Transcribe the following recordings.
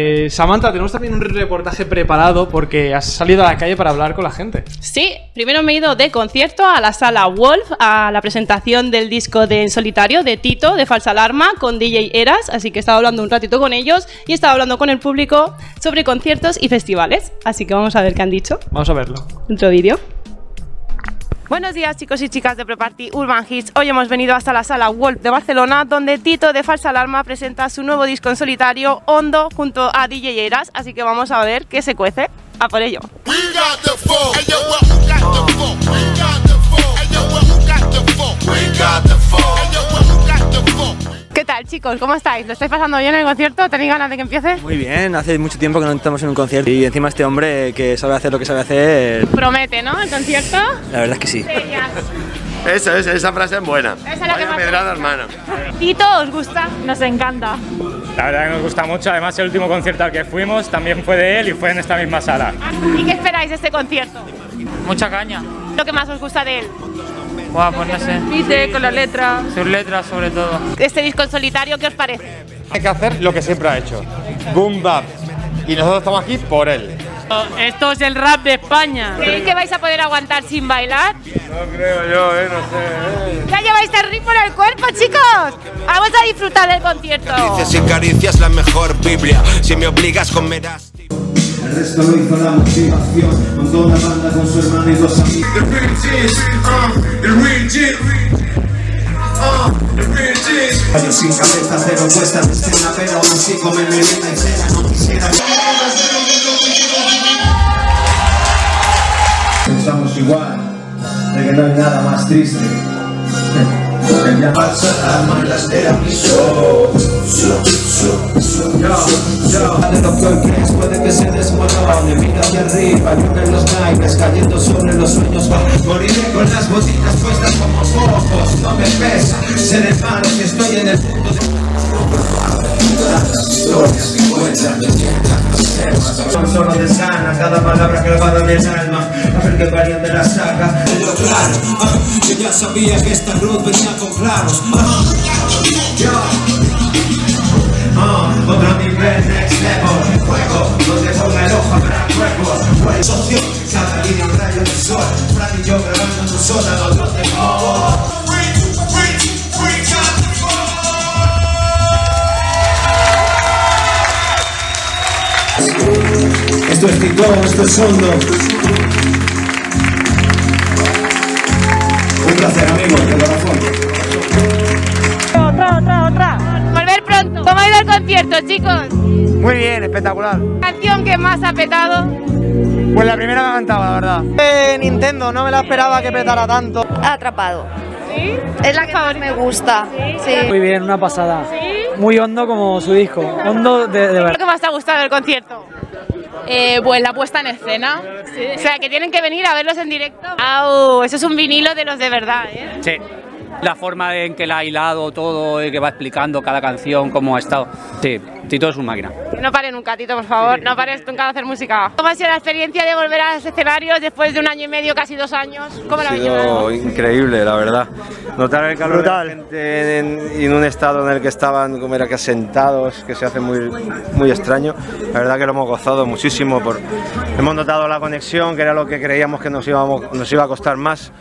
Eh, Samantha, tenemos también un reportaje preparado porque has salido a la calle para hablar con la gente. Sí, primero me he ido de concierto a la sala Wolf a la presentación del disco de En Solitario de Tito, de Falsa Alarma, con DJ Eras, así que he estado hablando un ratito con ellos y he estado hablando con el público sobre conciertos y festivales, así que vamos a ver qué han dicho. Vamos a verlo. Otro vídeo. Buenos días chicos y chicas de Preparty Urban Hits. Hoy hemos venido hasta la sala Wolf de Barcelona donde Tito de Falsa Alarma presenta su nuevo disco en solitario Hondo junto a DJ Eras, así que vamos a ver qué se cuece. A por ello. We got the tal chicos? ¿Cómo estáis? ¿Lo estáis pasando bien en el concierto? ¿Tenéis ganas de que empiece? Muy bien, hace mucho tiempo que no estamos en un concierto y encima este hombre que sabe hacer lo que sabe hacer, Promete, ¿no? El concierto. la verdad es que sí. Eso, eso, esa frase es buena. Esa es la Vaya hermano. Tito, ¿os gusta? Nos encanta. La verdad que nos gusta mucho, además el último concierto al que fuimos también fue de él y fue en esta misma sala. ¿Y qué esperáis de este concierto? Mucha caña. Lo que más os gusta de él. Guau, pues no sé. Dice con la letra. Sus letras sobre todo. Este disco en solitario, ¿qué os parece? Hay que hacer lo que siempre ha hecho. Boom bap. Y nosotros estamos aquí por él. Esto es el rap de España. ¿Creéis que vais a poder aguantar sin bailar? No creo yo, eh, no sé. eh. ¿Ya lleváis el ritmo en el cuerpo, chicos? Vamos a disfrutar del concierto. Dices y caricias la mejor Biblia. Si me obligas, comerás. El resto lo hizo la motivación Montó una banda con su hermano y dos amigos. Yo sin cabeza, cero puesta de escena Pero aún así come merienda y cena No quisiera. Pensamos igual De que no hay nada más triste. Que ya falsa alarma en las de mi llueven los naipes Cayendo sobre los sueños va Moriré con las botitas puestas como focos No me pesa ser hermano si estoy en el punto de que solo desgana cada palabra clavada en el alma A ver qué variante la saca. Pero claro, ah, yo ya sabía que esta cruz venía con claros ah, ah, nivel, next Esto es Tito, esto es Hondo. Un placer, amigos, de corazón. Otra, otra, otra. Volver pronto. ¿Cómo ha ido el concierto, chicos? Muy bien, espectacular. ¿Canción que más ha petado? Pues la primera me ha encantado, la verdad. Eh, Nintendo, no me la esperaba que petara tanto. Atrapado. ¿Sí? Es la que más me gusta. Sí. Muy bien, una pasada. ¿Sí? Muy hondo como su disco. Hondo de, de ¿Qué es verdad. lo que más te ha gustado del concierto? Pues la puesta en escena. O sea, que tienen que venir a verlos en directo. ¡Au! Eso es un vinilo de los de verdad, ¿eh? Sí. La forma en que la ha hilado todo y que va explicando cada canción, cómo ha estado. Sí, Tito es un máquina. No pare nunca, Tito, por favor. No pares nunca de hacer música. ¿Cómo ha sido la experiencia de volver a los escenarios después de un año y medio, casi dos años? ¿Cómo la habéis llevado? increíble, la verdad. Notar el calor Brutal. de la gente en, en un estado en el que estaban como era que sentados, que se hace muy, muy extraño. La verdad que lo hemos gozado muchísimo. Por, hemos notado la conexión, que era lo que creíamos que nos, íbamos, nos iba a costar más.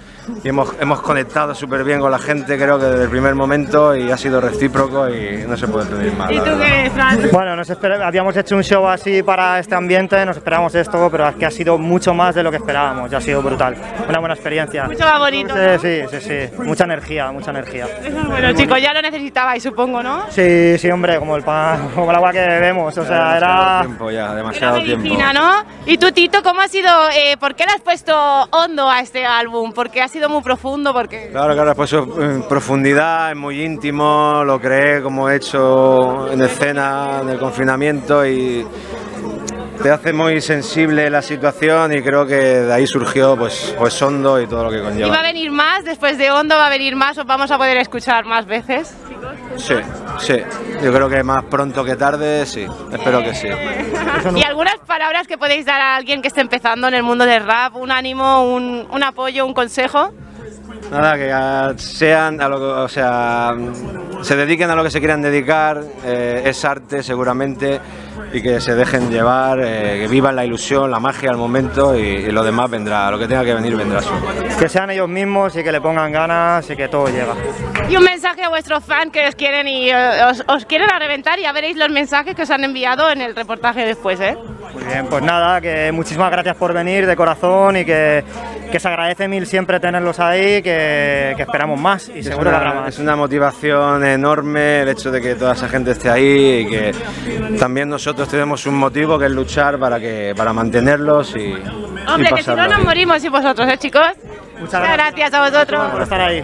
Y hemos, hemos conectado súper bien con la gente, creo que desde el primer momento, y ha sido recíproco y no se puede pedir más. ¿Y tú qué, Fran? Bueno, nos habíamos hecho un show así para este ambiente, nos esperábamos esto, pero es que ha sido mucho más de lo que esperábamos, ya ha sido brutal. Una buena experiencia. Mucho más bonito. Sí, ¿no? sí, sí, sí. Mucha energía, mucha energía. Eso es bueno, chicos, ya lo necesitabais, supongo, ¿no? Sí, sí, hombre, como el pan, como el agua que bebemos, o sea, demasiado era... tiempo ya, Era demasiado tiempo. medicina, ¿no? Y tú, Tito, ¿cómo ha sido? eh, ¿Por qué le has puesto hondo a este álbum? ¿Porque ha sido muy profundo? porque Claro, claro, pues en profundidad, es muy íntimo, lo creé como he hecho en escena, en el confinamiento y te hace muy sensible la situación y creo que de ahí surgió pues, pues Hondo y todo lo que ¿Y va a conlleva. venir más? Después de Hondo va a venir más, os vamos a poder escuchar más veces. Sí, sí, yo creo que más pronto que tarde, sí, espero que sí. Y algunas palabras que podéis dar a alguien que esté empezando en el mundo del rap, un ánimo, un, un apoyo, un consejo. Nada, que sean, a lo, que- o sea, se dediquen a lo que se quieran dedicar, eh, es arte seguramente, y que se dejen llevar, eh, que vivan la ilusión, la magia al momento y, y lo demás vendrá, lo que tenga que venir vendrá solo. Que sean ellos mismos y que le pongan ganas y que todo llega. Y un mensaje a vuestros fans que os quieren y eh, os, os quieren a reventar y ya veréis los mensajes que os han enviado en el reportaje después, ¿eh? Muy bien, pues nada, que muchísimas gracias por venir de corazón y que, que se agradece mil siempre tenerlos ahí, que, que esperamos más y Es seguro que habrá una, más. es una motivación enorme el hecho de que toda esa gente esté ahí y que también nosotros tenemos un motivo que es luchar para, que, para mantenerlos y, y Hombre, que si no nos morimos sin vosotros, ¿eh, chicos? Muchas gracias a vosotros. por estar ahí.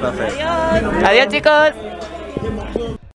Gracias. Adiós, chicos.